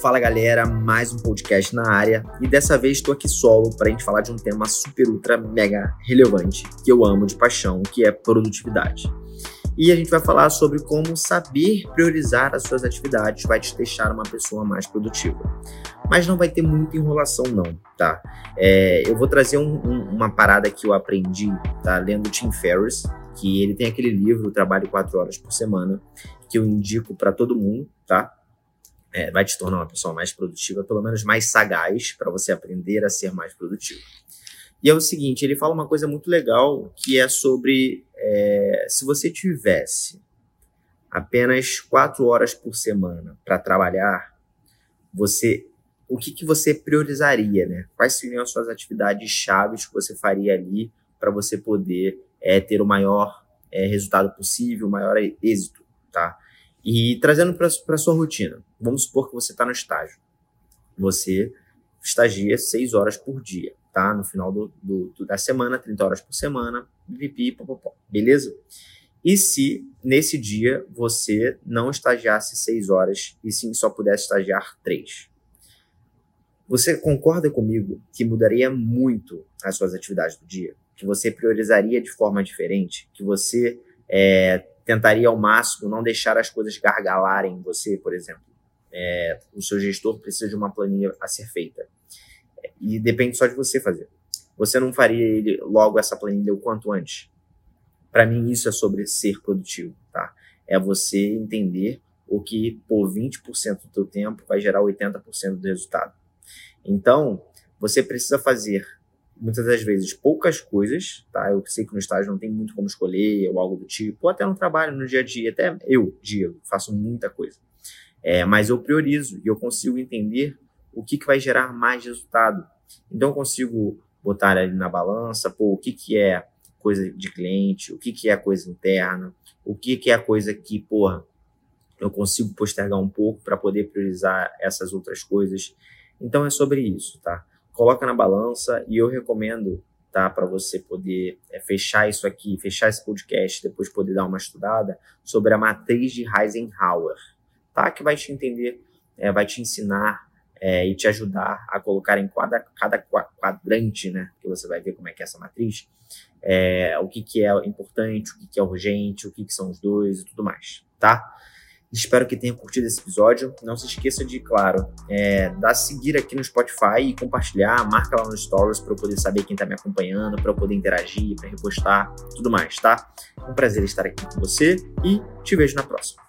Fala galera, mais um podcast na área e dessa vez estou aqui solo para a gente falar de um tema super ultra mega relevante que eu amo de paixão, que é produtividade. E a gente vai falar sobre como saber priorizar as suas atividades vai te deixar uma pessoa mais produtiva. Mas não vai ter muita enrolação não, tá? É, eu vou trazer um, um, uma parada que eu aprendi, tá? Lendo Tim Ferriss, que ele tem aquele livro Trabalho 4 Horas por Semana, que eu indico para todo mundo, tá? É, vai te tornar uma pessoa mais produtiva, pelo menos mais sagaz, para você aprender a ser mais produtivo. E é o seguinte, ele fala uma coisa muito legal, que é sobre é, se você tivesse apenas quatro horas por semana para trabalhar, você o que, que você priorizaria, né? Quais seriam as suas atividades chaves que você faria ali para você poder é, ter o maior é, resultado possível, o maior êxito, tá? E trazendo para a sua rotina, vamos supor que você está no estágio. Você estagia seis horas por dia, tá? No final do, do, da semana, 30 horas por semana, pipi, popopó, beleza? E se nesse dia você não estagiasse seis horas e sim só pudesse estagiar três? Você concorda comigo que mudaria muito as suas atividades do dia? Que você priorizaria de forma diferente? Que você é, tentaria ao máximo não deixar as coisas gargalarem em você, por exemplo? É, o seu gestor precisa de uma planilha a ser feita. E depende só de você fazer. Você não faria ele logo essa planilha o quanto antes? Para mim, isso é sobre ser produtivo, tá? É você entender o que por 20% do teu tempo vai gerar 80% do resultado. Então, você precisa fazer muitas das vezes poucas coisas, tá? Eu sei que no estágio não tem muito como escolher ou algo do tipo, ou até no trabalho, no dia a dia, até eu, dia, faço muita coisa. É, mas eu priorizo e eu consigo entender o que, que vai gerar mais resultado. Então eu consigo botar ali na balança, pô, o que, que é coisa de cliente, o que, que é coisa interna, o que, que é coisa que, porra, eu consigo postergar um pouco para poder priorizar essas outras coisas. Então é sobre isso, tá? Coloca na balança e eu recomendo, tá, para você poder é, fechar isso aqui, fechar esse podcast, depois poder dar uma estudada sobre a matriz de Eisenhower, tá? Que vai te entender, é, vai te ensinar é, e te ajudar a colocar em cada, cada quadrante, né, que você vai ver como é que é essa matriz, é, o que, que é importante, o que, que é urgente, o que, que são os dois e tudo mais, tá? Espero que tenha curtido esse episódio. Não se esqueça de, claro, é, dar seguir aqui no Spotify e compartilhar, marca lá nos stories para eu poder saber quem está me acompanhando, para eu poder interagir, para repostar, tudo mais, tá? Um prazer estar aqui com você e te vejo na próxima.